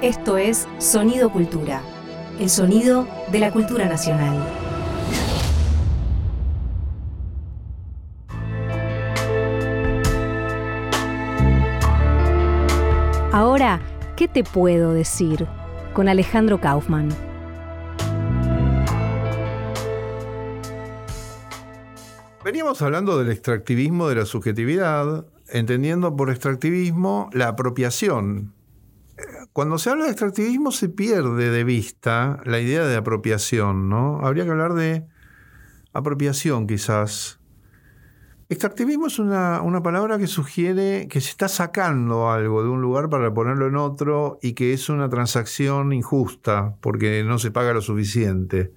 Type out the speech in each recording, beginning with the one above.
Esto es Sonido Cultura, el sonido de la cultura nacional. Ahora, ¿qué te puedo decir? Con Alejandro Kaufman. Veníamos hablando del extractivismo de la subjetividad, entendiendo por extractivismo la apropiación. Cuando se habla de extractivismo se pierde de vista la idea de apropiación, ¿no? Habría que hablar de apropiación quizás. Extractivismo es una, una, palabra que sugiere que se está sacando algo de un lugar para ponerlo en otro y que es una transacción injusta porque no se paga lo suficiente.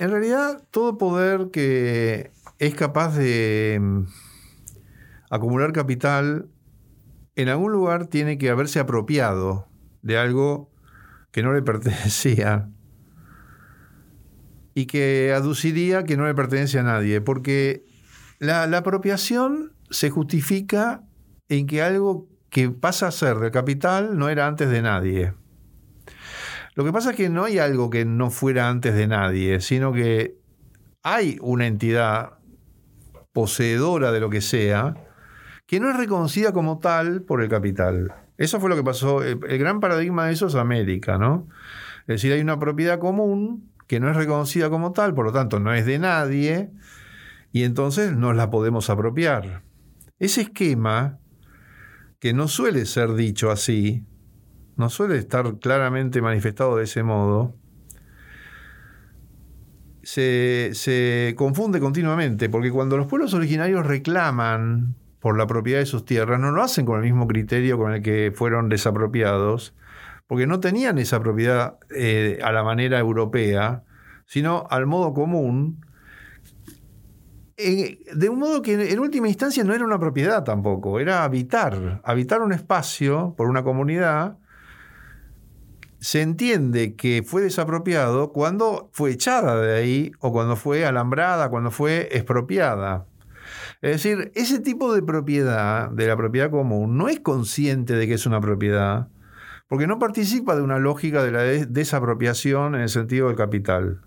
En realidad, todo poder que es capaz de mm, acumular capital, en algún lugar tiene que haberse apropiado de algo que no le pertenecía y que aduciría que no le pertenece a nadie, porque la, apropiación se justifica en que algo que pasa a ser del capital no era antes de nadie. Lo que pasa es que no hay algo que no fuera antes de nadie, sino que hay una entidad poseedora de lo que sea que no es reconocida como tal por el capital. Eso fue lo que pasó. El, gran paradigma de eso es América, ¿no? Es decir, hay una propiedad común que no es reconocida como tal, por lo tanto no es de nadie, y entonces nos la podemos apropiar. Ese esquema, que no suele ser dicho así, no suele estar claramente manifestado de ese modo, se, se, confunde continuamente, porque cuando los pueblos originarios reclaman por la propiedad de sus tierras, no lo hacen con el mismo criterio con el que fueron desapropiados, porque no tenían esa propiedad eh, a la manera europea, sino al modo común, eh, de un modo que en última instancia no era una propiedad tampoco, era habitar, habitar un espacio por una comunidad se entiende que fue desapropiado cuando fue echada de ahí o cuando fue alambrada, cuando fue expropiada. Es decir, ese tipo de propiedad, de la propiedad común, no es consciente de que es una propiedad, porque no participa de una lógica de la desapropiación en el sentido del capital.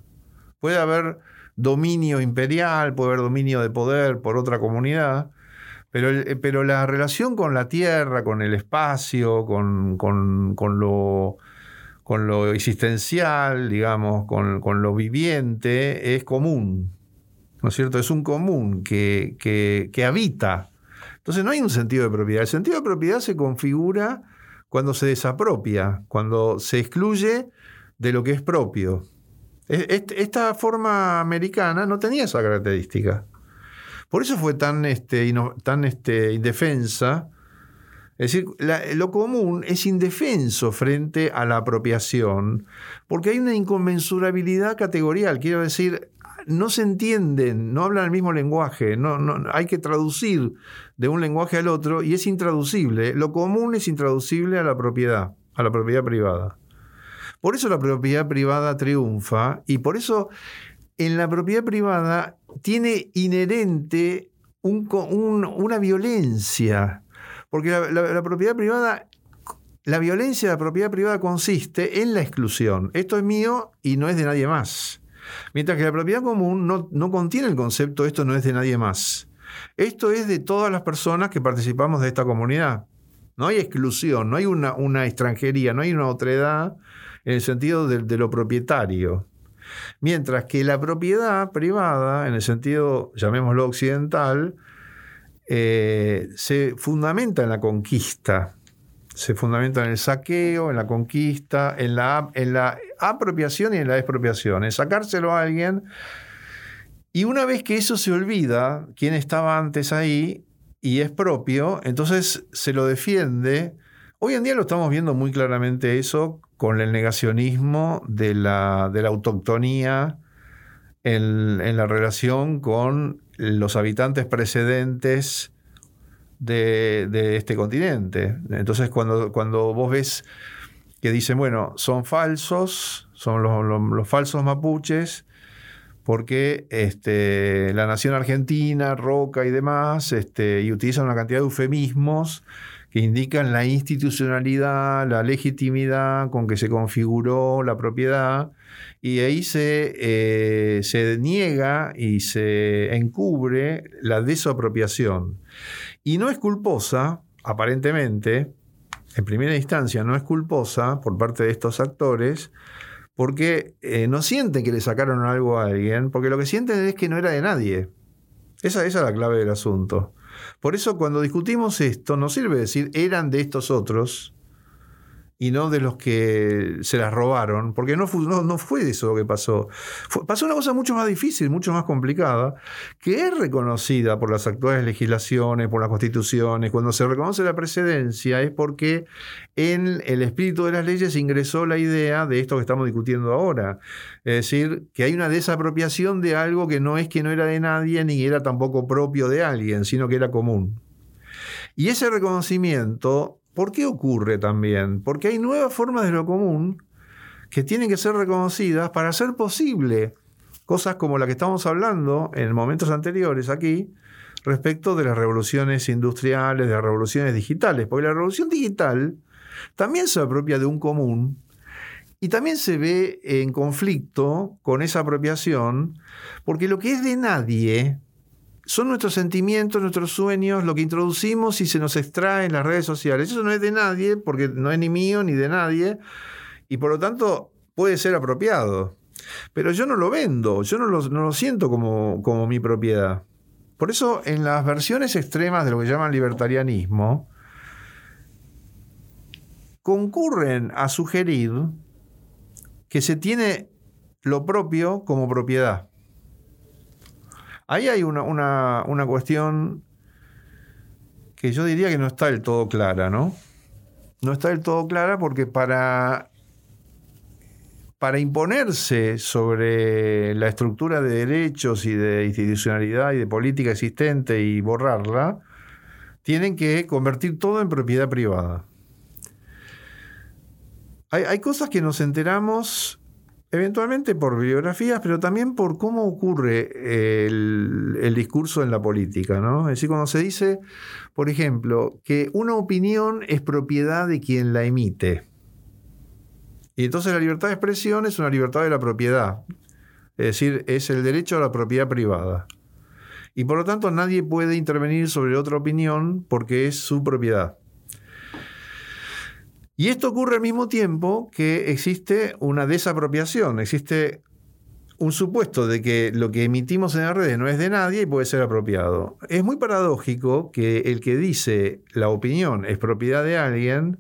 Puede haber dominio imperial, puede haber dominio de poder por otra comunidad, pero, pero la relación con la tierra, con el espacio, con, con lo con lo existencial, digamos, con, lo viviente, es común. ¿No es cierto? Es un común que, que, habita. Entonces no hay un sentido de propiedad. El sentido de propiedad se configura cuando se desapropia, cuando se excluye de lo que es propio. Esta forma americana no tenía esa característica. Por eso fue tan, este, tan este, indefensa es decir, lo común es indefenso frente a la apropiación, porque hay una inconmensurabilidad categorial. Quiero decir, no se entienden, no hablan el mismo lenguaje, no, hay que traducir de un lenguaje al otro y es intraducible. Lo común es intraducible a la propiedad, a la propiedad privada. Por eso la propiedad privada triunfa y por eso en la propiedad privada tiene inherente una violencia porque la, propiedad privada, la violencia de la propiedad privada consiste en la exclusión. Esto es mío y no es de nadie más. Mientras que la propiedad común no, no contiene el concepto esto no es de nadie más. Esto es de todas las personas que participamos de esta comunidad. No hay exclusión, no hay una, una extranjería, no hay una otredad en el sentido de, lo propietario. Mientras que la propiedad privada, en el sentido, llamémoslo occidental, eh, se fundamenta en la conquista, se fundamenta en el saqueo, en la conquista, en la, en la apropiación y en la expropiación, en sacárselo a alguien. Y una vez que eso se olvida, quien estaba antes ahí y es propio, entonces se lo defiende. Hoy en día lo estamos viendo muy claramente eso con el negacionismo de la, de la autoctonía en, en la relación con los habitantes precedentes de, este continente. Entonces, cuando, cuando vos ves que dicen, bueno, son falsos, son los, falsos mapuches, porque este, la nación argentina, Roca y demás, este, y utilizan una cantidad de eufemismos que indican la institucionalidad, la legitimidad con que se configuró la propiedad, y ahí se, eh, se niega y se encubre la desapropiación. Y no es culposa, aparentemente, en primera instancia no es culposa por parte de estos actores, porque eh, no sienten que le sacaron algo a alguien, porque lo que sienten es que no era de nadie. Esa, esa es la clave del asunto. Por eso cuando discutimos esto, no sirve decir eran de estos otros, y no de los que se las robaron, porque no, fue eso lo que pasó. pasó una cosa mucho más difícil, mucho más complicada, que es reconocida por las actuales legislaciones, por las constituciones. Cuando se reconoce la precedencia es porque en el espíritu de las leyes ingresó la idea de esto que estamos discutiendo ahora. Es decir, que hay una desapropiación de algo que no es que no era de nadie ni era tampoco propio de alguien, sino que era común. Y ese reconocimiento ¿Por qué ocurre también? Porque hay nuevas formas de lo común que tienen que ser reconocidas para hacer posible cosas como la que estamos hablando en momentos anteriores aquí, respecto de las revoluciones industriales, de las revoluciones digitales. Porque la revolución digital también se apropia de un común y también se ve en conflicto con esa apropiación, porque lo que es de nadie son nuestros sentimientos, nuestros sueños, lo que introducimos y se nos extrae en las redes sociales. Eso no es de nadie, porque no es ni mío ni de nadie, y por lo tanto puede ser apropiado. Pero yo no lo vendo, yo no lo, siento como, como mi propiedad. Por eso en las versiones extremas de lo que llaman libertarianismo, concurren a sugerir que se tiene lo propio como propiedad. Ahí hay una, una, cuestión que yo diría que no está del todo clara, ¿no? No está del todo clara porque para, para imponerse sobre la estructura de derechos y de institucionalidad y de política existente y borrarla, tienen que convertir todo en propiedad privada. Hay, hay cosas que nos enteramos Eventualmente por biografías, pero también por cómo ocurre el, discurso en la política. ¿no? Es decir, cuando se dice, por ejemplo, que una opinión es propiedad de quien la emite. Y entonces la libertad de expresión es una libertad de la propiedad. Es decir, es el derecho a la propiedad privada. Y por lo tanto nadie puede intervenir sobre otra opinión porque es su propiedad. Y esto ocurre al mismo tiempo que existe una desapropiación, existe un supuesto de que lo que emitimos en las redes no es de nadie y puede ser apropiado. Es muy paradójico que el que dice la opinión es propiedad de alguien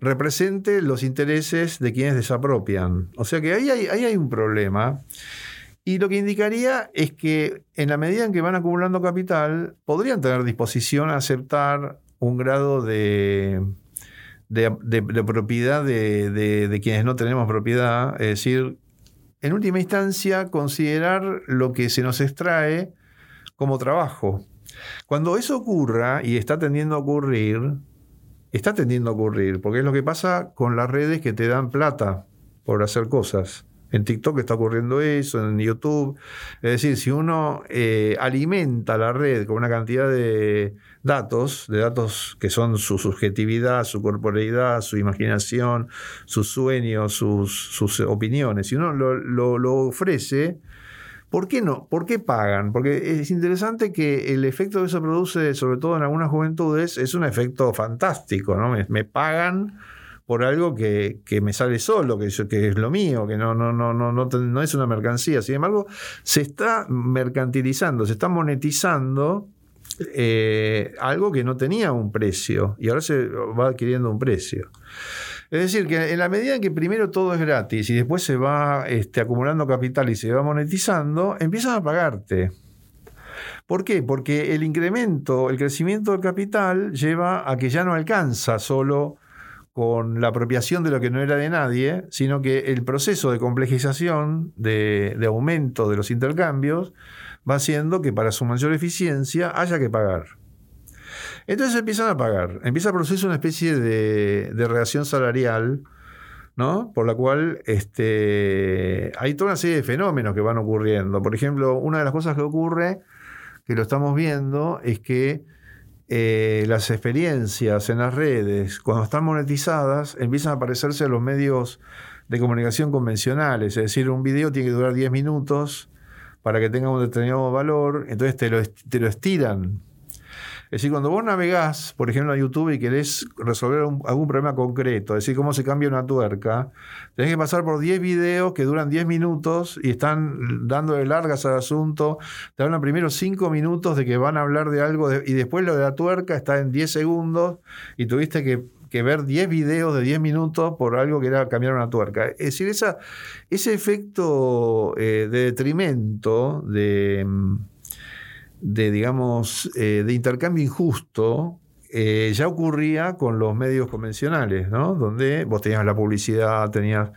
represente los intereses de quienes desapropian. O sea que ahí hay, ahí hay un problema. Y lo que indicaría es que en la medida en que van acumulando capital, podrían tener disposición a aceptar un grado de de, propiedad de, quienes no tenemos propiedad, es decir, en última instancia, considerar lo que se nos extrae como trabajo. Cuando eso ocurra, y está tendiendo a ocurrir, está tendiendo a ocurrir, porque es lo que pasa con las redes que te dan plata por hacer cosas. En TikTok está ocurriendo eso, en YouTube. Es decir, si uno eh, alimenta la red con una cantidad de datos, de datos que son su subjetividad, su corporeidad, su imaginación, sus sueños, sus, opiniones, si uno lo, ofrece, ¿por qué no? ¿Por qué pagan? Porque es interesante que el efecto que eso produce, sobre todo en algunas juventudes, es un efecto fantástico, ¿no? me pagan por algo que, me sale solo, que, que, es lo mío, que no, no, no, no, no, es una mercancía. Sin embargo, se está mercantilizando, se está monetizando eh, algo que no tenía un precio y ahora se va adquiriendo un precio. Es decir, que en la medida en que primero todo es gratis y después se va este, acumulando capital y se va monetizando, empiezan a pagarte. ¿Por qué? Porque el incremento, el crecimiento del capital lleva a que ya no alcanza solo con la apropiación de lo que no era de nadie, sino que el proceso de complejización, de, aumento de los intercambios, va haciendo que para su mayor eficiencia haya que pagar. Entonces empiezan a pagar, empieza a producirse una especie de, de reacción salarial ¿no? Por la cual este, hay toda una serie de fenómenos que van ocurriendo. Por ejemplo, una de las cosas que ocurre, que lo estamos viendo, es que eh, las experiencias en las redes, cuando están monetizadas, empiezan a aparecerse en los medios de comunicación convencionales. Es decir, un video tiene que durar 10 minutos para que tenga un determinado valor, entonces te lo, te lo estiran es decir, cuando vos navegás, por ejemplo, a YouTube y querés resolver algún problema concreto, es decir, cómo se cambia una tuerca, tenés que pasar por 10 videos que duran 10 minutos y están dándole largas al asunto. Te hablan primero 5 minutos de que van a hablar de algo y después lo de la tuerca está en 10 segundos y tuviste que ver 10 videos de 10 minutos por algo que era cambiar una tuerca. Es decir, esa, ese efecto eh, de detrimento, de, mm, de, digamos, eh, de intercambio injusto eh, ya ocurría con los medios convencionales, ¿no? Donde vos tenías la publicidad, tenías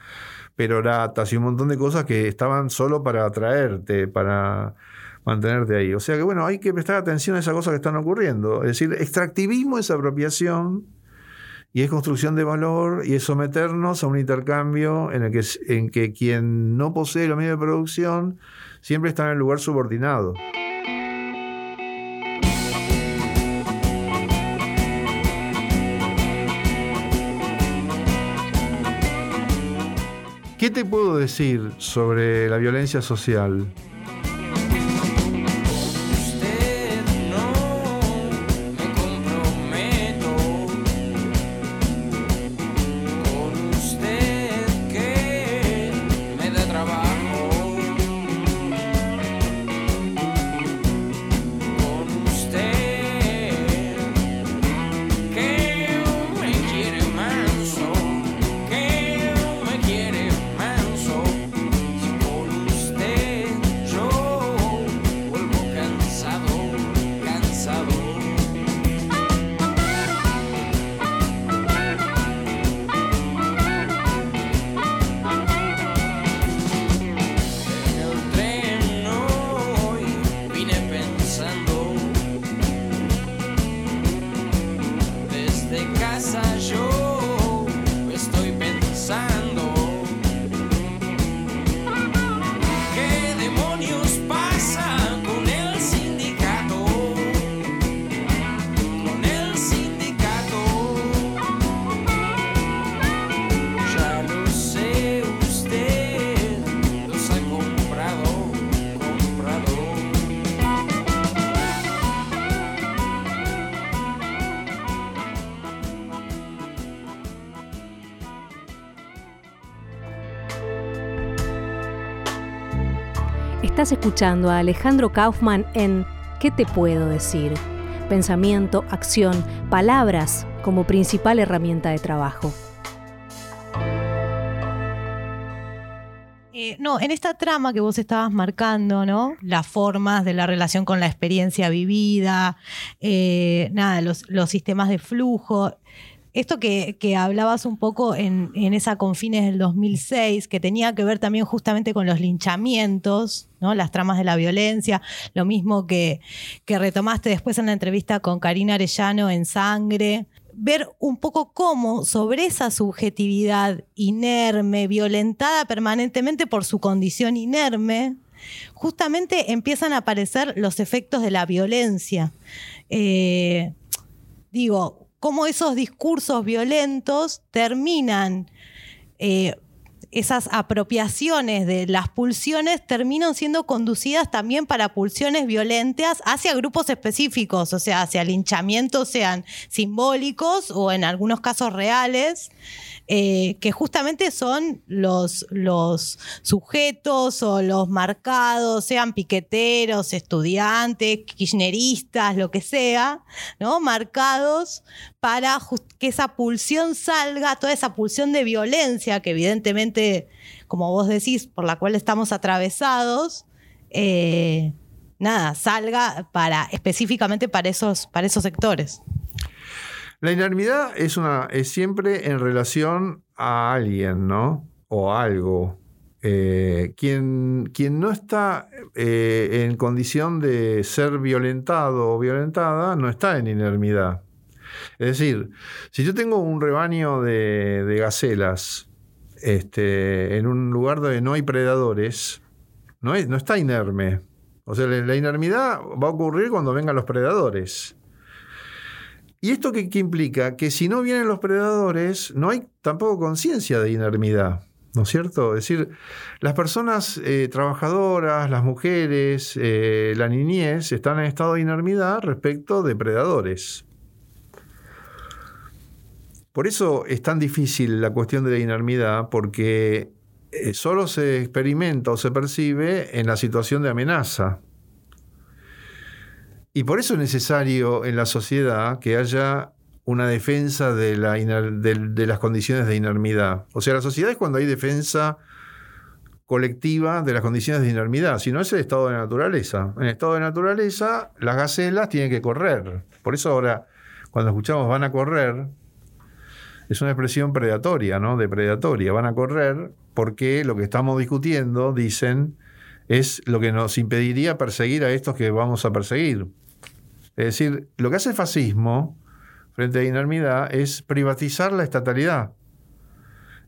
peroratas y un montón de cosas que estaban solo para atraerte, para mantenerte ahí. O sea que, bueno, hay que prestar atención a esas cosas que están ocurriendo. Es decir, extractivismo es apropiación y es construcción de valor y es someternos a un intercambio en el que, en que quien no posee los medios de producción siempre está en el lugar subordinado. ¿Qué te puedo decir sobre la violencia social? Escuchando a Alejandro Kaufman en ¿Qué te puedo decir? Pensamiento, acción, palabras como principal herramienta de trabajo. Eh, no, en esta trama que vos estabas marcando, ¿no? Las formas de la relación con la experiencia vivida, eh, nada, los sistemas de flujo esto que, hablabas un poco en, esa confines del 2006, que tenía que ver también justamente con los linchamientos, ¿no? las tramas de la violencia, lo mismo que, que retomaste después en la entrevista con Karina Arellano en Sangre, ver un poco cómo sobre esa subjetividad inerme, violentada permanentemente por su condición inerme, justamente empiezan a aparecer los efectos de la violencia. Eh, digo, cómo esos discursos violentos terminan, eh, esas apropiaciones de las pulsiones terminan siendo conducidas también para pulsiones violentas hacia grupos específicos, o sea, hacia linchamientos sean simbólicos o en algunos casos reales. Eh, que justamente son los, los sujetos o los marcados, sean piqueteros, estudiantes, kirchneristas, lo que sea, ¿no? Marcados para que esa pulsión salga, toda esa pulsión de violencia que evidentemente, como vos decís, por la cual estamos atravesados, eh, nada, salga para específicamente para esos, para esos sectores. La inermidad es, una, es siempre en relación a alguien, ¿no? O algo. Eh, quien, quien, no está eh, en condición de ser violentado o violentada no está en inermidad. Es decir, si yo tengo un rebaño de, gacelas este, en un lugar donde no hay predadores, no, está inerme. O sea, la inermidad va a ocurrir cuando vengan los predadores. ¿Y esto qué, implica? Que si no vienen los predadores, no hay tampoco conciencia de inermidad. ¿No es cierto? Es decir, las personas eh, trabajadoras, las mujeres, eh, la niñez, están en estado de inermidad respecto de predadores. Por eso es tan difícil la cuestión de la inermidad, porque eh, solo se experimenta o se percibe en la situación de amenaza. Y por eso es necesario en la sociedad que haya una defensa de, la de, las condiciones de inermidad. O sea, la sociedad es cuando hay defensa colectiva de las condiciones de inermidad, si no es el estado de naturaleza. En el estado de naturaleza, las gacelas tienen que correr. Por eso ahora, cuando escuchamos van a correr, es una expresión predatoria, ¿no? Depredatoria. Van a correr porque lo que estamos discutiendo, dicen, es lo que nos impediría perseguir a estos que vamos a perseguir. Es decir, lo que hace el fascismo frente a la inermidad es privatizar la estatalidad.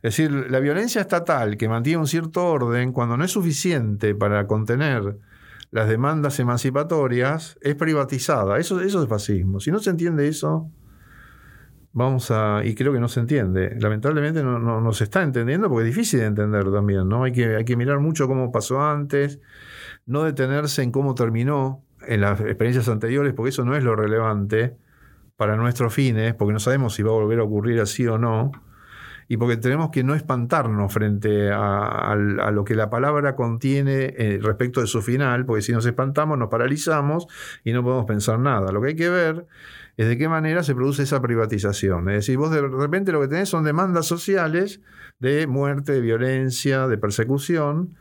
Es decir, la violencia estatal que mantiene un cierto orden, cuando no es suficiente para contener las demandas emancipatorias, es privatizada. Eso, eso es fascismo. Si no se entiende eso, vamos a. Y creo que no se entiende. Lamentablemente no, no, se está entendiendo porque es difícil de entender también, ¿no? Hay que, hay que mirar mucho cómo pasó antes, no detenerse en cómo terminó en las experiencias anteriores, porque eso no es lo relevante para nuestros fines, porque no sabemos si va a volver a ocurrir así o no, y porque tenemos que no espantarnos frente a, lo que la palabra contiene eh, respecto de su final, porque si nos espantamos nos paralizamos y no podemos pensar nada. Lo que hay que ver es de qué manera se produce esa privatización. Es decir, vos de repente lo que tenés son demandas sociales de muerte, de violencia, de persecución,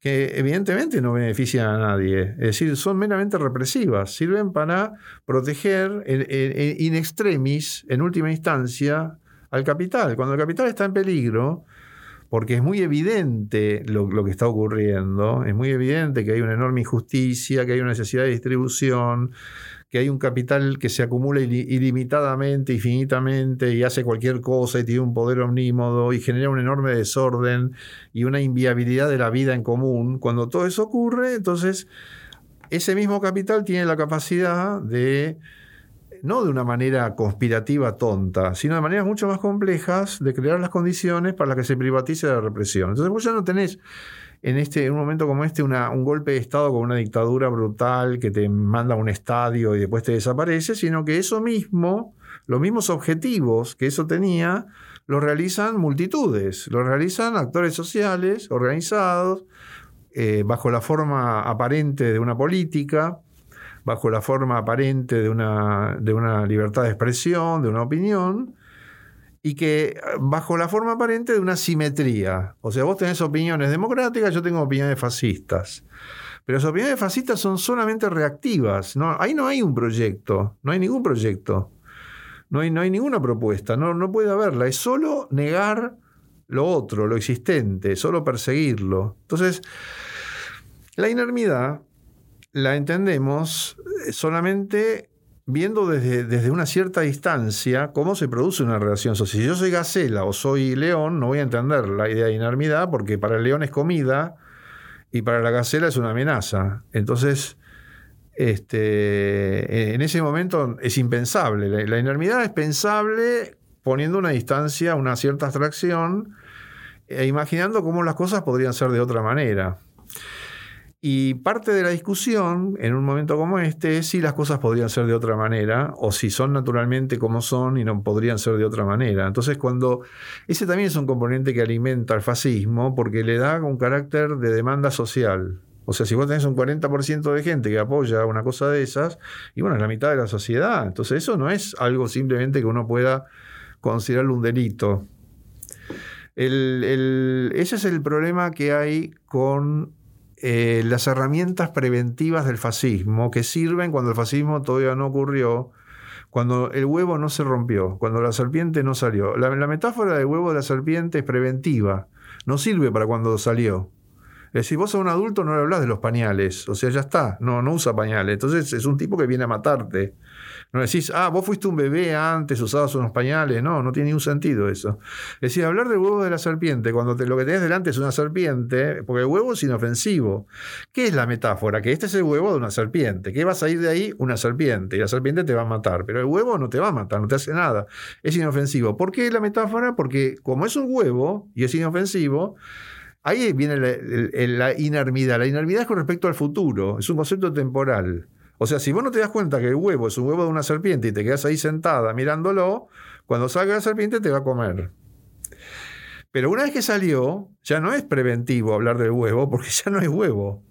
que evidentemente no benefician a nadie. Es decir, son meramente represivas. Sirven para proteger in extremis, en última instancia, al capital. Cuando el capital está en peligro, porque es muy evidente lo, que está ocurriendo, es muy evidente que hay una enorme injusticia, que hay una necesidad de distribución, que hay un capital que se acumula ilimitadamente, infinitamente, y hace cualquier cosa y tiene un poder omnímodo y genera un enorme desorden y una inviabilidad de la vida en común. Cuando todo eso ocurre, entonces ese mismo capital tiene la capacidad de, no de una manera conspirativa tonta, sino de maneras mucho más complejas de crear las condiciones para las que se privatice la represión. Entonces vos ya no tenés en, este, en un momento como este un golpe de Estado con una dictadura brutal que te manda a un estadio y después te desaparece, sino que eso mismo, los mismos objetivos que eso tenía, los realizan multitudes, los realizan actores sociales organizados, eh, bajo la forma aparente de una política, bajo la forma aparente de una, de una libertad de expresión, de una opinión, y que ah, bajo la forma aparente de una simetría. O sea, vos tenés opiniones democráticas, yo tengo opiniones fascistas. Pero las opiniones fascistas son solamente reactivas. No, ahí no hay un proyecto, no hay ningún proyecto. No hay, no hay ninguna propuesta, no, no puede haberla. Es solo negar lo otro, lo existente, solo perseguirlo. Entonces, la inermidad la entendemos eh, solamente viendo desde, desde, una cierta distancia cómo se produce una relación social. Si yo soy gacela o soy león, no voy a entender la idea de inermidad porque para el león es comida y para la gacela es una amenaza. Entonces, este, en ese momento es impensable. La, la es pensable poniendo una distancia, una cierta abstracción e imaginando cómo las cosas podrían ser de otra manera. Y parte de la discusión en un momento como este es si las cosas podrían ser de otra manera o si son naturalmente como son y no podrían ser de otra manera. Entonces, cuando ese también es un componente que alimenta el fascismo porque le da un carácter de demanda social. O sea, si vos tenés un 40% de gente que apoya una cosa de esas, y bueno, es la mitad de la sociedad. Entonces, eso no es algo simplemente que uno pueda considerarlo un delito. ese es el problema que hay con eh, las herramientas preventivas del fascismo que sirven cuando el fascismo todavía no ocurrió, cuando el huevo no se rompió, cuando la serpiente no salió. La, metáfora del huevo de la serpiente es preventiva, no sirve para cuando salió. Es decir, vos a un adulto no le hablas de los pañales, o sea, ya está, no, no usa pañales. Entonces es un tipo que viene a matarte. No decís, ah, vos fuiste un bebé antes, usabas unos pañales. No, no tiene ningún sentido eso. Es decir, hablar del huevo de la serpiente, cuando lo que tenés delante es una serpiente, porque el huevo es inofensivo. ¿Qué es la metáfora? Que este es el huevo de una serpiente. ¿Qué vas a ir de ahí? Una serpiente. Y la serpiente te va a matar. Pero el huevo no te va a matar, no te hace nada. Es inofensivo. ¿Por qué la metáfora? Porque como es un huevo y es inofensivo, Ahí viene la, la, inermidad. La inermidad es con respecto al futuro, es un concepto temporal. O sea, si vos no te das cuenta que el huevo es un huevo de una serpiente y te quedas ahí sentada mirándolo, cuando salga la serpiente te va a comer. Pero una vez que salió, ya no es preventivo hablar del huevo, porque ya no hay huevo.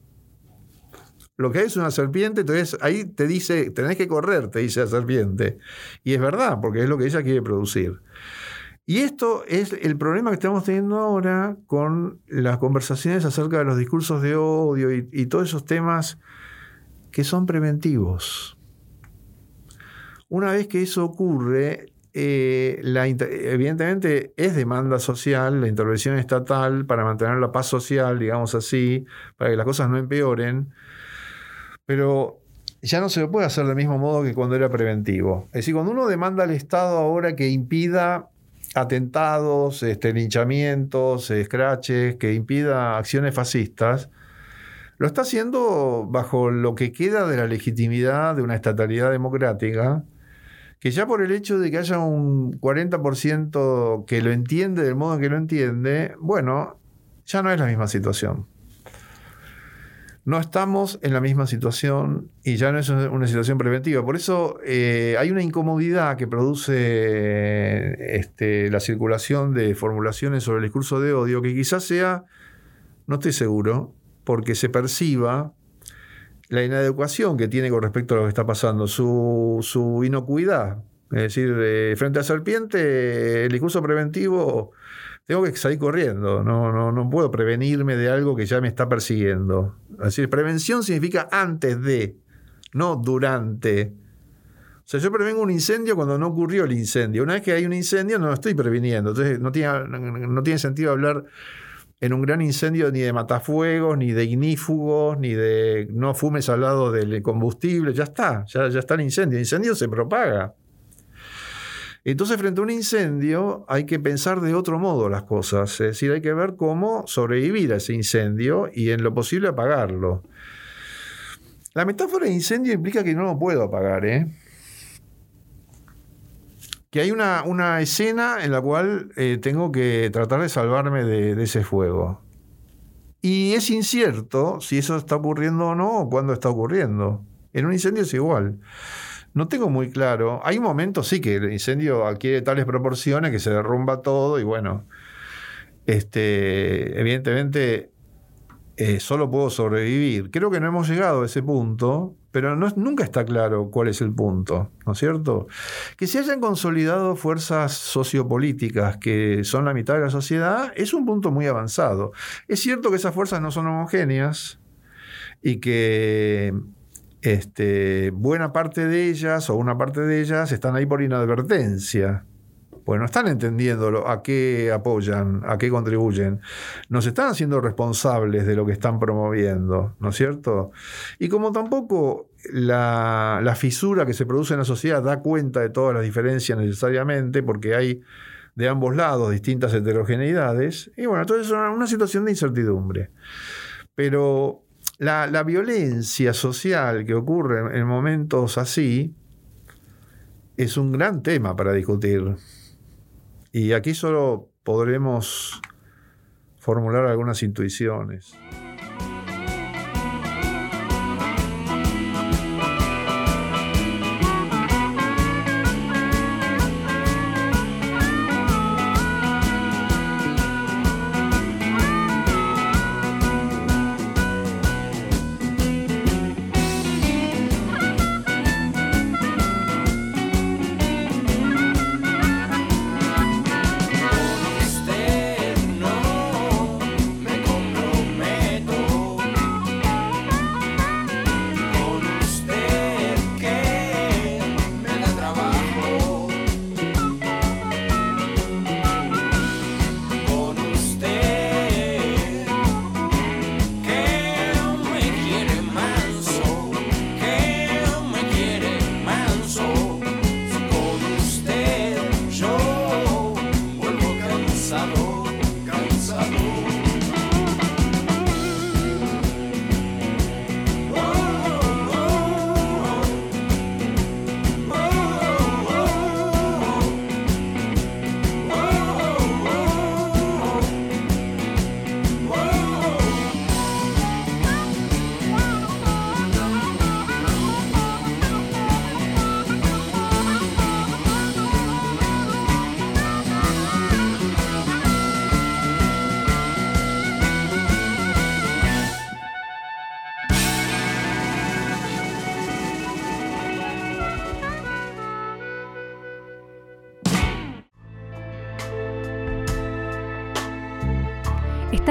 Lo que hay es una serpiente, entonces ahí te dice, tenés que correr, te dice la serpiente. Y es verdad, porque es lo que ella quiere producir. Y esto es el problema que estamos teniendo ahora con las conversaciones acerca de los discursos de odio y todos esos temas que son preventivos. Una vez que eso ocurre, eh, evidentemente es demanda social, la intervención estatal para mantener la paz social, digamos así, para que las cosas no empeoren, pero ya no se lo puede hacer del mismo modo que cuando era preventivo. Es decir, cuando uno demanda al Estado ahora que impida atentados, este, linchamientos, escraches, que impida acciones fascistas, lo está haciendo bajo lo que queda de la legitimidad de una estatalidad democrática, que ya por el hecho de que haya un 40% que lo entiende del modo en que lo entiende, bueno, ya no es la misma situación. No estamos en la misma situación y ya no es una situación preventiva. Por eso eh, hay una incomodidad que produce este, la circulación de formulaciones sobre el discurso de odio que quizás sea, no estoy seguro, porque se perciba la inadecuación que tiene con respecto a lo que está pasando, su, su inocuidad. Es decir, frente a serpiente, el discurso preventivo, tengo que salir corriendo, no, no, no puedo prevenirme de algo que ya me está persiguiendo. Es decir, prevención significa antes de, no durante. O sea, yo prevengo un incendio cuando no ocurrió el incendio. Una vez que hay un incendio, no lo estoy previniendo. Entonces, no tiene, no tiene sentido hablar en un gran incendio ni de matafuegos, ni de ignífugos, ni de no fumes al lado del combustible, ya está, ya, está el incendio. El incendio se propaga. Entonces, frente a un incendio, hay que pensar de otro modo las cosas. Es decir, hay que ver cómo sobrevivir a ese incendio y en lo posible apagarlo. La metáfora de incendio implica que no lo puedo apagar, ¿eh? Que hay una, una escena en la cual eh, tengo que tratar de salvarme de, ese fuego. Y es incierto si eso está ocurriendo o no, o cuándo está ocurriendo. En un incendio es igual. No tengo muy claro. Hay momentos, sí, que el incendio adquiere tales proporciones que se derrumba todo y bueno, este, evidentemente eh, solo puedo sobrevivir. Creo que no hemos llegado a ese punto, pero nunca está claro cuál es el punto, ¿no es cierto? Que se hayan consolidado fuerzas sociopolíticas que son la mitad de la sociedad es un punto muy avanzado. Es cierto que esas fuerzas no son homogéneas y que este, buena parte de ellas o una parte de ellas están ahí por inadvertencia. Pues no están entendiendo a qué apoyan, a qué contribuyen. Nos están haciendo responsables de lo que están promoviendo, ¿no es cierto? Y como tampoco la, fisura que se produce en la sociedad da cuenta de todas las diferencias necesariamente, porque hay de ambos lados distintas heterogeneidades, y bueno, entonces es una, situación de incertidumbre. Pero la, la, violencia social que ocurre en momentos así es un gran tema para discutir. Y aquí solo podremos formular algunas intuiciones.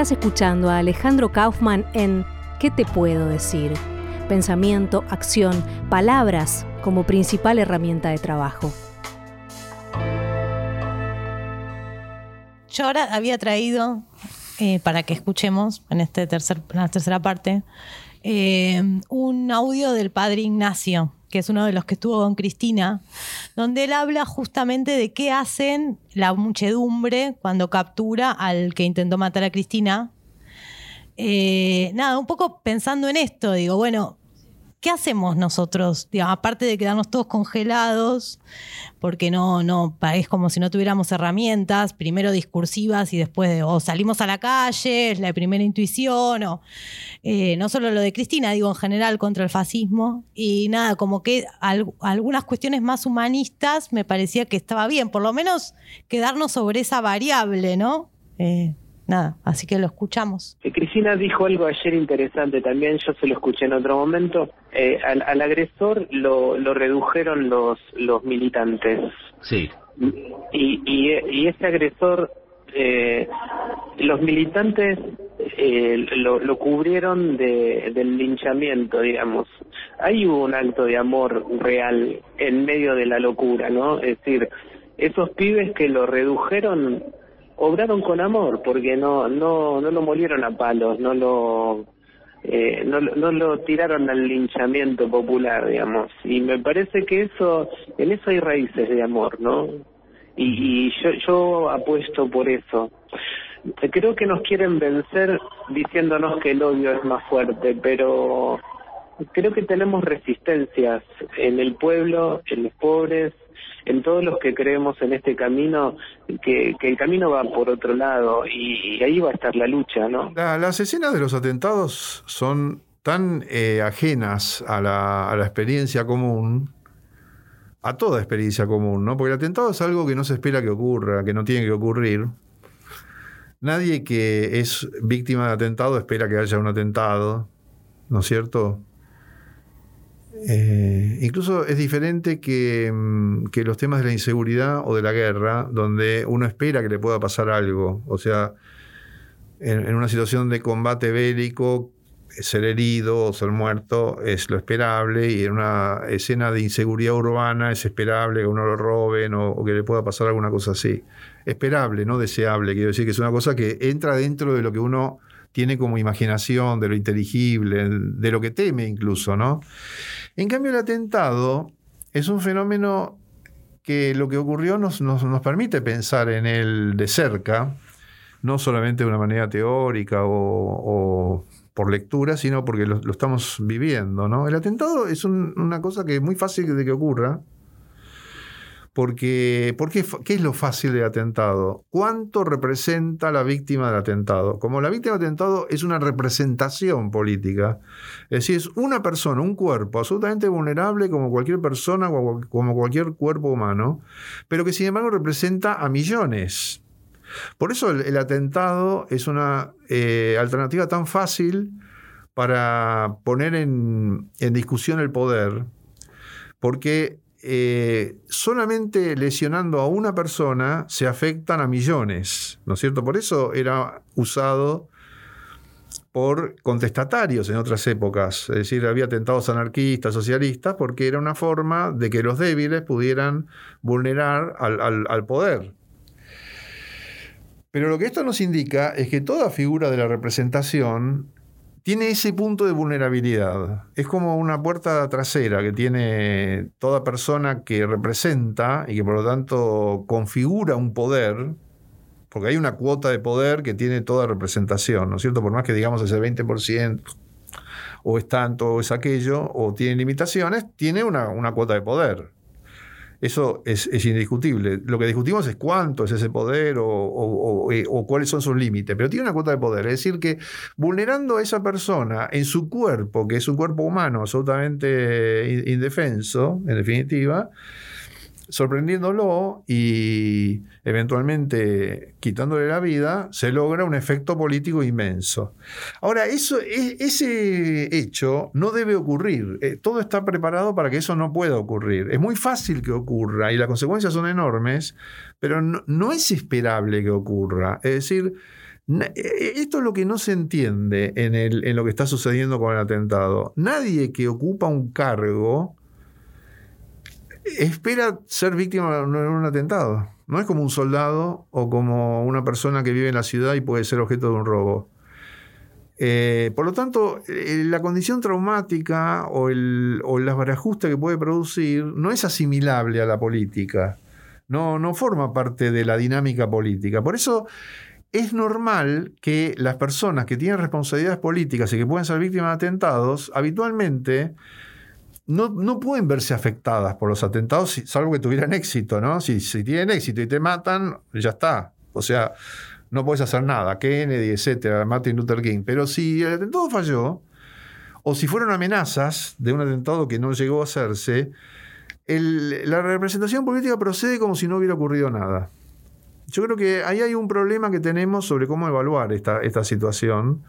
Estás escuchando a Alejandro Kaufman en ¿Qué te puedo decir? Pensamiento, acción, palabras como principal herramienta de trabajo. Yo ahora había traído, eh, para que escuchemos en, este tercer, en la tercera parte, eh, un audio del padre Ignacio, que es uno de los que estuvo con Cristina, donde él habla justamente de qué hacen la muchedumbre cuando captura al que intentó matar a Cristina. Eh, nada, un poco pensando en esto, digo, bueno, ¿qué hacemos nosotros? aparte de quedarnos todos congelados, porque no, no, es como si no tuviéramos herramientas, primero discursivas y después o salimos a la calle, es la primera intuición, o eh, no solo lo de Cristina, digo en general contra el fascismo, y nada, como que algunas cuestiones más humanistas me parecía que estaba bien, por lo menos quedarnos sobre esa variable, ¿no? Eh, nada, así que lo escuchamos. Eh, Cristina dijo algo ayer interesante también, yo se lo escuché en otro momento. Eh, al, agresor lo, lo redujeron los, los militantes. Sí. Y, y, ese agresor, eh, los militantes lo, lo cubrieron de, del linchamiento, digamos. Hay un acto de amor real en medio de la locura, ¿no? Es decir, esos pibes que lo redujeron obraron con amor porque no no no lo molieron a palos no lo eh, no, no lo tiraron al linchamiento popular digamos. Y me parece que eso en eso hay raíces de amor no y, y yo yo apuesto por eso. Creo que nos quieren vencer diciéndonos que el odio es más fuerte pero creo que tenemos resistencias en el pueblo en los pobres en todos los que creemos en este camino, que, el camino va por otro lado y, ahí va a estar la lucha, ¿no? las escenas de los atentados son tan eh, ajenas a la, a la experiencia común, a toda experiencia común, ¿no? Porque el atentado es algo que no se espera que ocurra, que no tiene que ocurrir. Nadie que es víctima de atentado espera que haya un atentado, ¿no es cierto? Eh, incluso es diferente mm, que, los temas de la inseguridad o de la guerra, donde uno espera que le pueda pasar algo. O sea, en, una situación de combate bélico, ser herido o ser muerto es lo esperable, y en una escena de inseguridad urbana es esperable que uno lo roben o, o que le pueda pasar alguna cosa así. Esperable, no deseable, quiero decir que es una cosa que entra dentro de lo que uno tiene como imaginación, de lo inteligible, de lo que teme incluso, ¿no? En cambio, el atentado es un fenómeno que lo que ocurrió nos, nos, permite pensar en él de cerca, no solamente de una manera teórica o, por lectura, sino porque lo, estamos viviendo. ¿no? El atentado es una cosa que es muy fácil de que ocurra, porque, ¿qué es lo fácil del atentado? ¿Cuánto representa la víctima del atentado? Como la víctima del atentado es una representación política, es decir, es una persona, un cuerpo absolutamente vulnerable como cualquier persona, como cualquier cuerpo humano, pero que sin embargo representa a millones. Por eso el, atentado es una eh, alternativa tan fácil para poner en, en discusión el poder, porque eh, solamente lesionando a una persona se afectan a millones, ¿no es cierto? Por eso era usado por contestatarios en otras épocas, es decir, había atentados anarquistas, socialistas, porque era una forma de que los débiles pudieran vulnerar al poder. Pero lo que esto nos indica es que toda figura de la representación tiene ese punto de vulnerabilidad. Es como una puerta trasera que tiene toda persona que representa y que por lo tanto configura un poder, porque hay una cuota de poder que tiene toda representación, ¿no es cierto? Por más que digamos ese 20%, o es tanto o es aquello, o tiene limitaciones, tiene una, una cuota de poder. Eso es, indiscutible. Lo que discutimos es cuánto es ese poder o, eh, o, cuáles son sus límites, pero tiene una cuota de poder. Es decir, que vulnerando a esa persona en su cuerpo, que es un cuerpo humano absolutamente indefenso, en definitiva, sorprendiéndolo y eventualmente quitándole la vida, se logra un efecto político inmenso. Ahora, ese hecho no debe ocurrir. Eh, todo está preparado para que eso no pueda ocurrir. Es muy fácil que ocurra y las consecuencias son enormes, pero no, es esperable que ocurra. Es decir, eh, esto es lo que no se entiende en, en lo que está sucediendo con el atentado. Nadie que ocupa un cargo espera ser víctima de un atentado. No es como un soldado o como una persona que vive en la ciudad y puede ser objeto de un robo. Eh, por lo tanto, eh, la condición traumática o el, o que puede producir no es asimilable a la política. No, no forma parte de la dinámica política. Por eso es normal que las personas que tienen responsabilidades políticas y que pueden ser víctimas de atentados, habitualmente no, pueden verse afectadas por los atentados, salvo que tuvieran éxito, ¿no? Si, si tienen éxito y te matan, ya está. O sea, no puedes hacer nada. Kennedy, etcétera, Martin Luther King. Pero si el atentado falló, o si fueron amenazas de un atentado que no llegó a hacerse, la representación política procede como si no hubiera ocurrido nada. Yo creo que ahí hay un problema que tenemos sobre cómo evaluar esta, esta situación.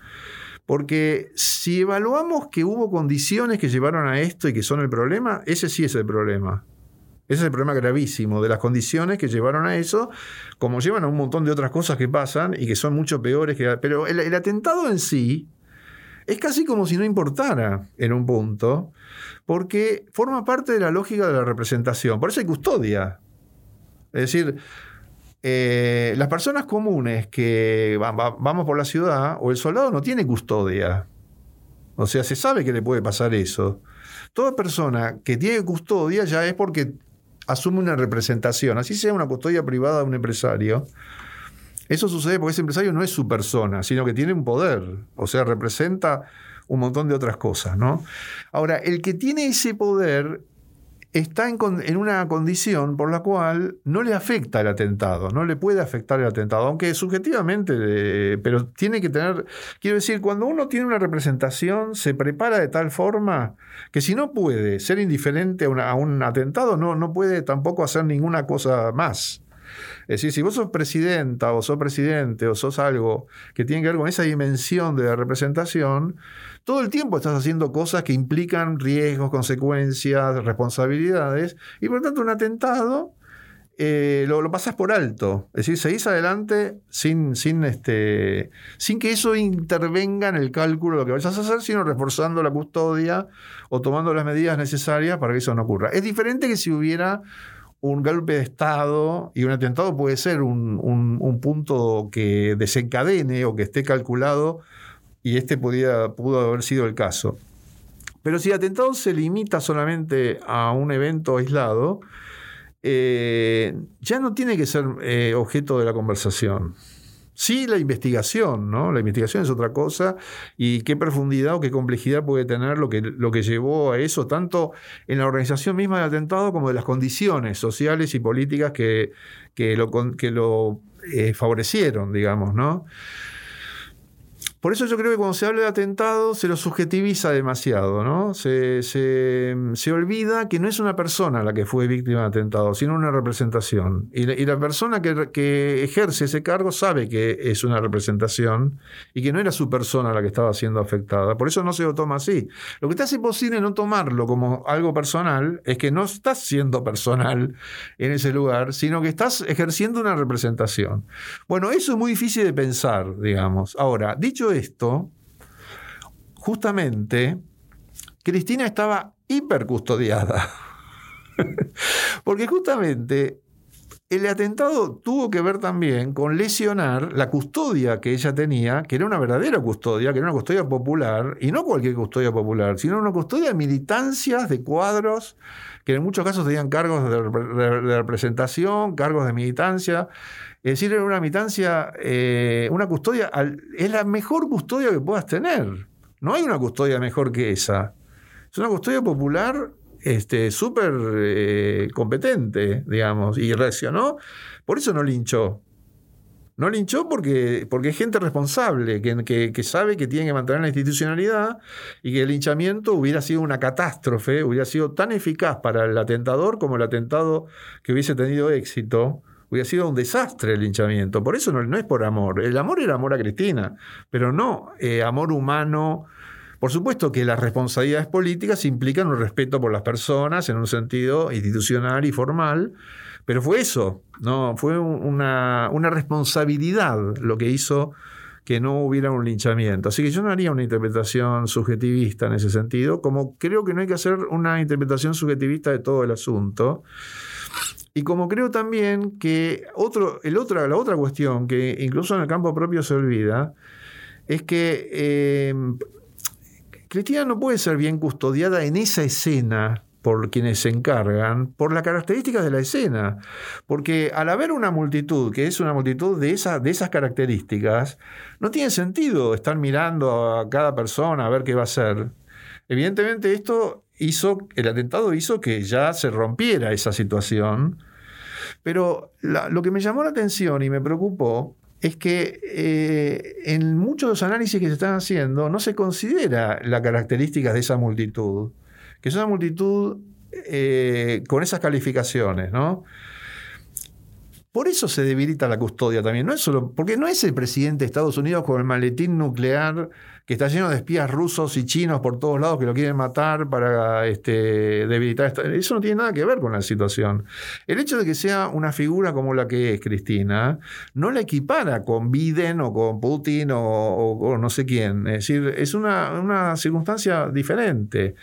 Porque si evaluamos que hubo condiciones que llevaron a esto y que son el problema, ese sí es el problema. Ese es el problema gravísimo de las condiciones que llevaron a eso, como llevan a un montón de otras cosas que pasan y que son mucho peores. Que, pero el, atentado en sí es casi como si no importara en un punto, porque forma parte de la lógica de la representación. Por eso hay custodia. Es decir, eh, las personas comunes que vamos por la ciudad o el soldado no tiene custodia. O sea, se sabe que le puede pasar eso. Toda persona que tiene custodia ya es porque asume una representación, así sea una custodia privada de un empresario. Eso sucede porque ese empresario no es su persona, sino que tiene un poder, o sea, representa un montón de otras cosas, ¿no? Ahora, el que tiene ese poder está en, una condición por la cual no le afecta el atentado, no le puede afectar el atentado, aunque subjetivamente, eh, pero tiene que tener, quiero decir, cuando uno tiene una representación, se prepara de tal forma que si no puede ser indiferente a, un atentado, no, no puede tampoco hacer ninguna cosa más. Es decir, si vos sos presidenta o sos presidente o sos algo que tiene que ver con esa dimensión de la representación, todo el tiempo estás haciendo cosas que implican riesgos, consecuencias, responsabilidades, y por lo tanto un atentado eh, lo, pasas por alto. Es decir, seguís adelante sin, sin, este, sin que eso intervenga en el cálculo de lo que vayas a hacer, sino reforzando la custodia o tomando las medidas necesarias para que eso no ocurra. Es diferente que si hubiera un golpe de Estado y un atentado puede ser un, un punto que desencadene o que esté calculado y este podía, pudo haber sido el caso. Pero si el atentado se limita solamente a un evento aislado, eh, ya no tiene que ser eh, objeto de la conversación. Sí, la investigación, ¿no? La investigación es otra cosa y qué profundidad o qué complejidad puede tener lo que, lo que llevó a eso, tanto en la organización misma del atentado como de las condiciones sociales y políticas que, que lo, que lo eh, favorecieron, digamos, ¿no? Por eso yo creo que cuando se habla de atentado se lo subjetiviza demasiado, ¿no? Se, olvida que no es una persona la que fue víctima de atentado, sino una representación. Y, la persona que, ejerce ese cargo sabe que es una representación y que no era su persona la que estaba siendo afectada. Por eso no se lo toma así. Lo que te hace posible no tomarlo como algo personal es que no estás siendo personal en ese lugar, sino que estás ejerciendo una representación. Bueno, eso es muy difícil de pensar, digamos. Ahora, dicho esto, justamente, Cristina estaba hipercustodiada. Porque justamente el atentado tuvo que ver también con lesionar la custodia que ella tenía, que era una verdadera custodia, que era una custodia popular, y no cualquier custodia popular, sino una custodia de militancias, de cuadros, que en muchos casos tenían cargos de representación, cargos de militancia, es decir, era una militancia, eh, una custodia, es la mejor custodia que puedas tener. No hay una custodia mejor que esa. Es una custodia popular este, súper eh, competente, digamos, y reaccionó. Por eso no linchó. No linchó porque, porque es gente responsable, que, que, sabe que tiene que mantener la institucionalidad y que el linchamiento hubiera sido una catástrofe, hubiera sido tan eficaz para el atentador como el atentado que hubiese tenido éxito hubiera sido un desastre el linchamiento. Por eso no, es por amor. El amor era amor a Cristina, pero no eh, amor humano. Por supuesto que las responsabilidades políticas implican un respeto por las personas en un sentido institucional y formal, pero fue eso, no fue una, una responsabilidad lo que hizo que no hubiera un linchamiento. Así que yo no haría una interpretación subjetivista en ese sentido, como creo que no hay que hacer una interpretación subjetivista de todo el asunto. Y como creo también que otro, el otra, la otra cuestión que incluso en el campo propio se olvida, es que eh, Cristina no puede ser bien custodiada en esa escena por quienes se encargan, por las características de la escena. Porque al haber una multitud, que es una multitud de, de esas características, no tiene sentido estar mirando a cada persona a ver qué va a hacer. Evidentemente esto hizo, el atentado hizo que ya se rompiera esa situación, pero lo que me llamó la atención y me preocupó es que eh, en muchos de los análisis que se están haciendo no se considera la característica de esa multitud que es una multitud eh, con esas calificaciones, ¿no? Por eso se debilita la custodia también, no es solo, porque no es el presidente de Estados Unidos con el maletín nuclear que está lleno de espías rusos y chinos por todos lados que lo quieren matar para este, debilitar. Eso no tiene nada que ver con la situación. El hecho de que sea una figura como la que es Cristina, no la equipara con Biden o con Putin o, no sé quién. Es decir, es una, una circunstancia diferente.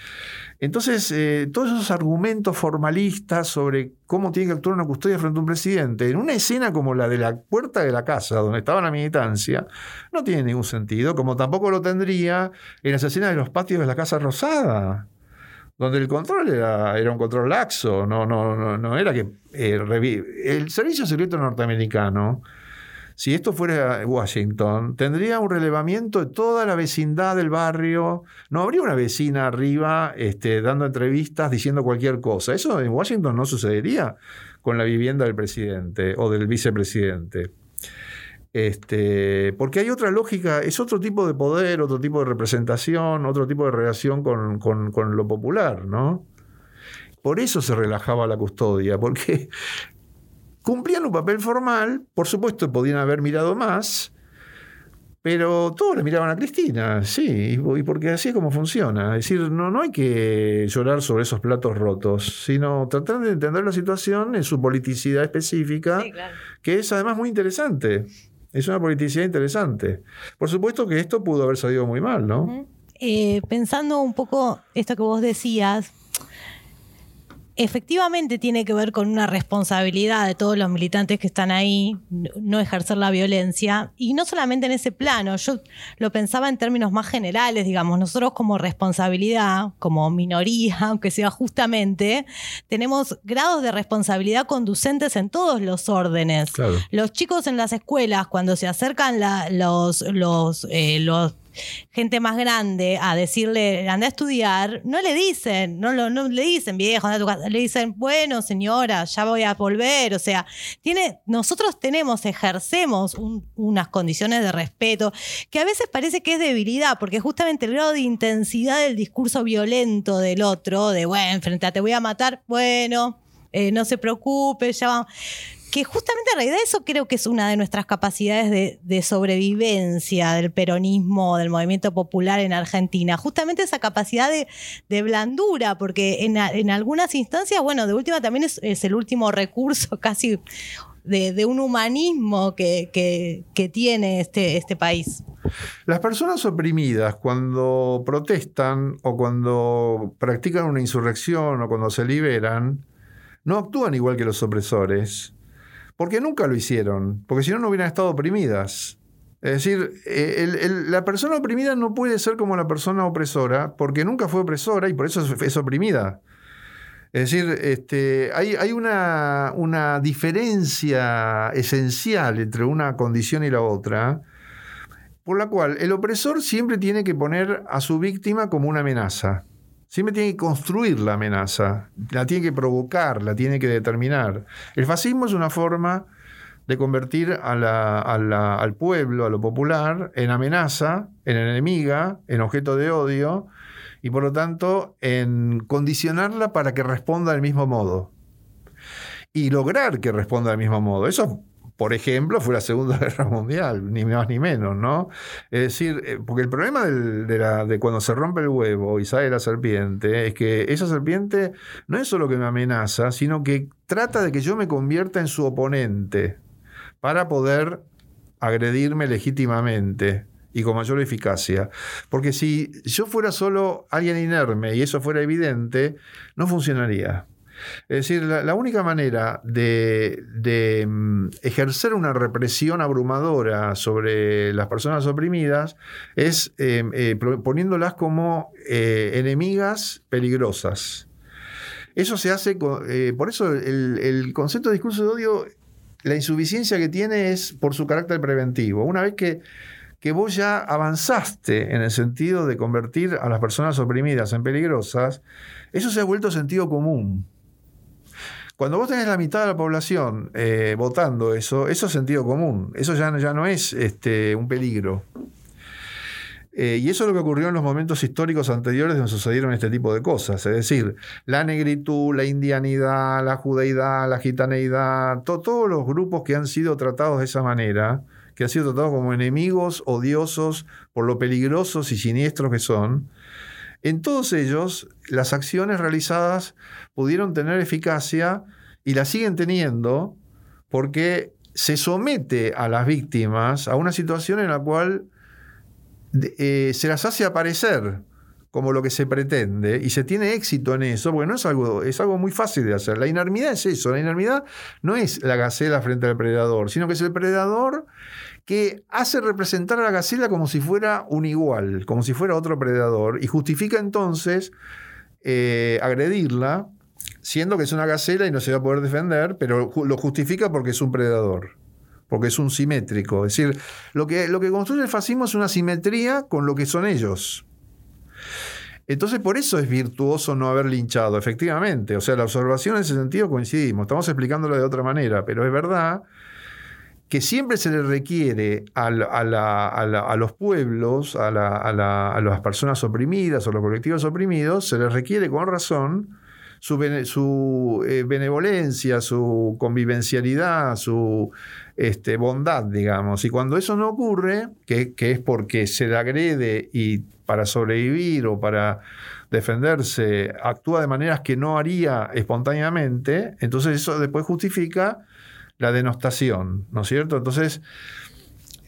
Entonces, eh, todos esos argumentos formalistas sobre cómo tiene que actuar una custodia frente a un presidente, en una escena como la de la puerta de la casa, donde estaba la militancia, no tiene ningún sentido, como tampoco lo tendría en las escenas de los patios de la Casa Rosada, donde el control era, era un control laxo, no, no, no, no era que eh, el servicio secreto norteamericano si esto fuera Washington, tendría un relevamiento de toda la vecindad del barrio. No habría una vecina arriba este, dando entrevistas diciendo cualquier cosa. Eso en Washington no sucedería con la vivienda del presidente o del vicepresidente. Este, porque hay otra lógica, es otro tipo de poder, otro tipo de representación, otro tipo de relación con, con lo popular, ¿no? Por eso se relajaba la custodia, porque cumplían un papel formal, por supuesto podían haber mirado más, pero todos le miraban a Cristina, sí, y porque así es como funciona. Es decir, no, no hay que llorar sobre esos platos rotos, sino tratar de entender la situación en su politicidad específica, que es además muy interesante. Es una politicidad interesante. Por supuesto que esto pudo haber salido muy mal, ¿no? Eh, pensando un poco esto que vos decías, efectivamente tiene que ver con una responsabilidad de todos los militantes que están ahí, no ejercer la violencia. Y no solamente en ese plano, yo lo pensaba en términos más generales, digamos, nosotros como responsabilidad, como minoría, aunque sea justamente, tenemos grados de responsabilidad conducentes en todos los órdenes. Los chicos en las escuelas, cuando se acercan los, los, eh, los gente más grande a decirle, anda a estudiar, no le dicen, no, lo, le dicen, viejo, anda a tu casa, le dicen, bueno, señora, ya voy a volver. O sea, tiene, nosotros tenemos, ejercemos unas condiciones de respeto que a veces parece que es debilidad, porque justamente el grado de intensidad del discurso violento del otro, de, bueno, frente a te voy a matar, bueno, eh, no se preocupe, ya vamos que justamente en realidad eso creo que es una de nuestras capacidades de, sobrevivencia del peronismo, del movimiento popular en Argentina, justamente esa capacidad de, blandura, porque en, algunas instancias, bueno, de última también es, el último recurso casi de, un humanismo que, tiene este, este país. Las personas oprimidas cuando protestan o cuando practican una insurrección o cuando se liberan, no actúan igual que los opresores. Porque nunca lo hicieron, porque si no, no hubieran estado oprimidas. Es decir, eh, la persona oprimida no puede ser como la persona opresora, porque nunca fue opresora y por eso es, oprimida. Es decir, este, hay, una, diferencia esencial entre una condición y la otra, por la cual el opresor siempre tiene que poner a su víctima como una amenaza. Siempre tiene que construir la amenaza, la tiene que provocar, la tiene que determinar. El fascismo es una forma de convertir al pueblo, a lo popular, en amenaza, en enemiga, en objeto de odio, y por lo tanto en condicionarla para que responda del mismo modo. Y lograr que responda del mismo modo. Eso por ejemplo, fue la Segunda Guerra Mundial, ni más ni menos, ¿no? Es decir, eh, porque el problema de, de, cuando se rompe el huevo y sale la serpiente es que esa serpiente no es solo que me amenaza, sino que trata de que yo me convierta en su oponente para poder agredirme legítimamente y con mayor eficacia. Porque si yo fuera solo alguien inerme y eso fuera evidente, no funcionaría. Es decir, la, única manera de, mm, ejercer una represión abrumadora sobre las personas oprimidas es em, eh, poniéndolas como eh, enemigas peligrosas. Eso se hace, eh, por eso el, el, concepto de discurso de odio, la insuficiencia que tiene es por su carácter preventivo. Una vez que que vos ya avanzaste en el sentido de convertir a las personas oprimidas en peligrosas, eso se ha vuelto sentido común. Cuando vos tenés la mitad de la población eh, votando eso, eso es sentido común. Eso ya, no es este, un peligro. Eh, y eso es lo que ocurrió en los momentos históricos anteriores donde sucedieron este tipo de cosas. Es decir, la negritud, la indianidad, la judeidad, la gitaneidad, todos los grupos que han sido tratados de esa manera, que han sido tratados como enemigos odiosos por lo peligrosos y siniestros que son, en todos ellos, las acciones realizadas pudieron tener eficacia y la siguen teniendo porque se somete a las víctimas a una situación en la cual eh, se las hace aparecer como lo que se pretende y se tiene éxito en eso, porque no es algo, es algo muy fácil de hacer. La inermidad es eso, la inermidad no es la gacela frente al predador, sino que es el predador que hace representar a la gacela como si fuera un igual, como si fuera otro predador, y justifica entonces eh, agredirla, siendo que es una gacela y no se va a poder defender, pero lo justifica porque es un predador, porque es un simétrico. Es decir, lo que, lo que construye el fascismo es una simetría con lo que son ellos. Entonces, por eso es virtuoso no haber linchado, efectivamente. O sea, la observación en ese sentido coincidimos. Estamos explicándolo de otra manera, pero es verdad que siempre se le requiere a, los pueblos, a, las personas oprimidas o los colectivos oprimidos, se les requiere con razón su, eh, benevolencia, su convivencialidad, su este, bondad, digamos. Y cuando eso no ocurre, que es porque se le agrede y para sobrevivir o para defenderse actúa de maneras que no haría espontáneamente, entonces eso después justifica la denostación, ¿no es cierto? Entonces,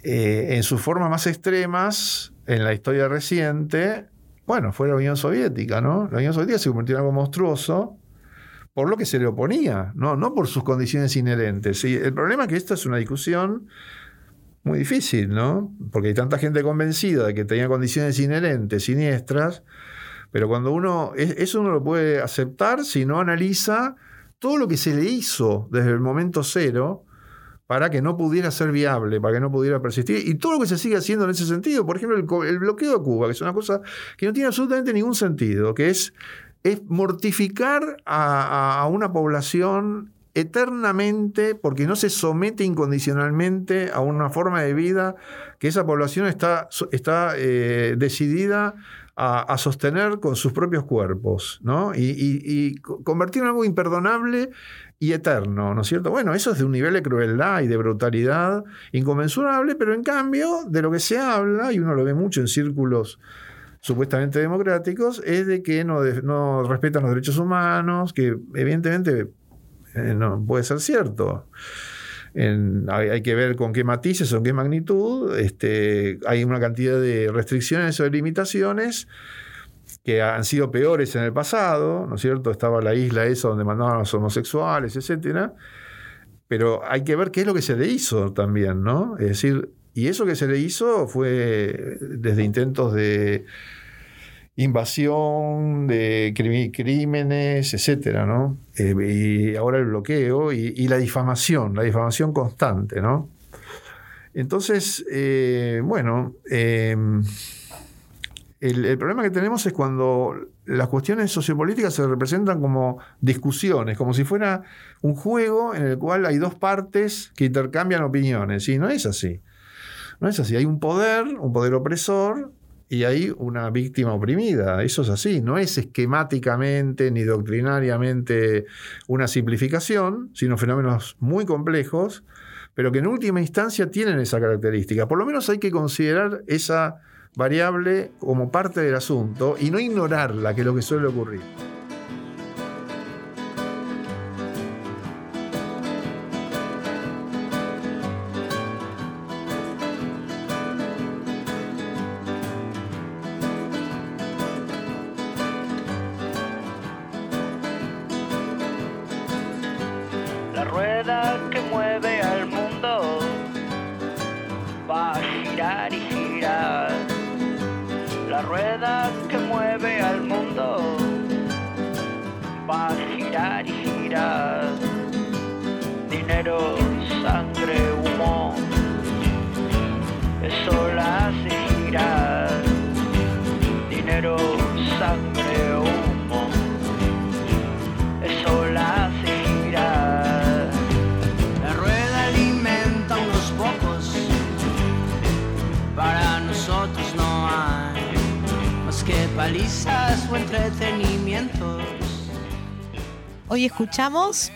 eh, en sus formas más extremas, en la historia reciente, bueno, fue la Unión Soviética, ¿no? La Unión Soviética se convirtió en algo monstruoso por lo que se le oponía, no, no por sus condiciones inherentes. Y el problema es que esta es una discusión muy difícil, ¿no? Porque hay tanta gente convencida de que tenía condiciones inherentes, siniestras, pero cuando uno, eso uno lo puede aceptar si no analiza todo lo que se le hizo desde el momento cero para que no pudiera ser viable, para que no pudiera persistir, y todo lo que se sigue haciendo en ese sentido, por ejemplo, el, bloqueo de Cuba, que es una cosa que no tiene absolutamente ningún sentido, que es, es mortificar a, una población eternamente porque no se somete incondicionalmente a una forma de vida que esa población está, está eh, decidida a, sostener con sus propios cuerpos, ¿no? Y, convertir en algo imperdonable y eterno, ¿no es cierto? Bueno, eso es de un nivel de crueldad y de brutalidad inconmensurable, pero en cambio, de lo que se habla, y uno lo ve mucho en círculos supuestamente democráticos, es de que no, no respetan los derechos humanos, que evidentemente eh, no puede ser cierto hay, que ver con qué matices o qué magnitud. Este, hay una cantidad de restricciones o de limitaciones que han sido peores en el pasado, ¿no es cierto? Estaba la isla esa donde mandaban a los homosexuales, etcétera. Pero hay que ver qué es lo que se le hizo también, ¿no? Es decir, y eso que se le hizo fue desde intentos de invasión, de crímenes, etcétera, ¿no? Eh, y ahora el bloqueo y, la difamación, la difamación constante, ¿no? Entonces, eh, bueno, em, el, el, problema que tenemos es cuando las cuestiones sociopolíticas se representan como discusiones, como si fuera un juego en el cual hay dos partes que intercambian opiniones. Y no es así. No es así. Hay un poder, un poder opresor, y hay una víctima oprimida. Eso es así, no es esquemáticamente ni doctrinariamente una simplificación, sino fenómenos muy complejos, pero que en última instancia tienen esa característica. Por lo menos hay que considerar esa variable como parte del asunto y no ignorarla, que es lo que suele ocurrir.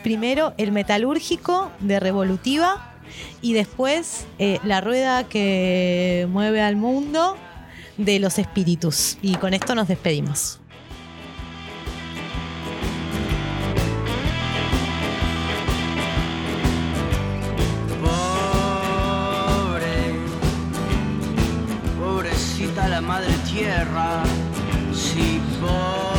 Primero el metalúrgico de Revolutiva y después eh, la rueda que mueve al mundo de los espíritus. Y con esto nos despedimos. Pobre, pobrecita la madre tierra, pobre,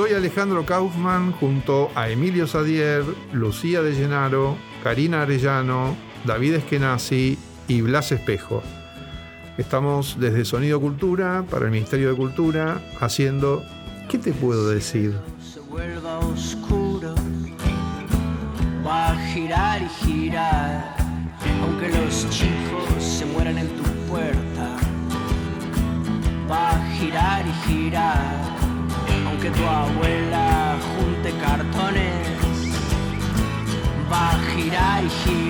Soy Alejandro Kaufman junto a Emilio Sadier, Lucía de Llenaro, Karina Arellano, David Eskenazi y Blas Espejo. Estamos desde Sonido Cultura para el Ministerio de Cultura haciendo ¿Qué te puedo decir? se vuelva oscuro, va a girar y girar, aunque los chicos se mueran en tu puerta, va a girar y girar, aunque tu abuela junte cartones, va a girar y girar,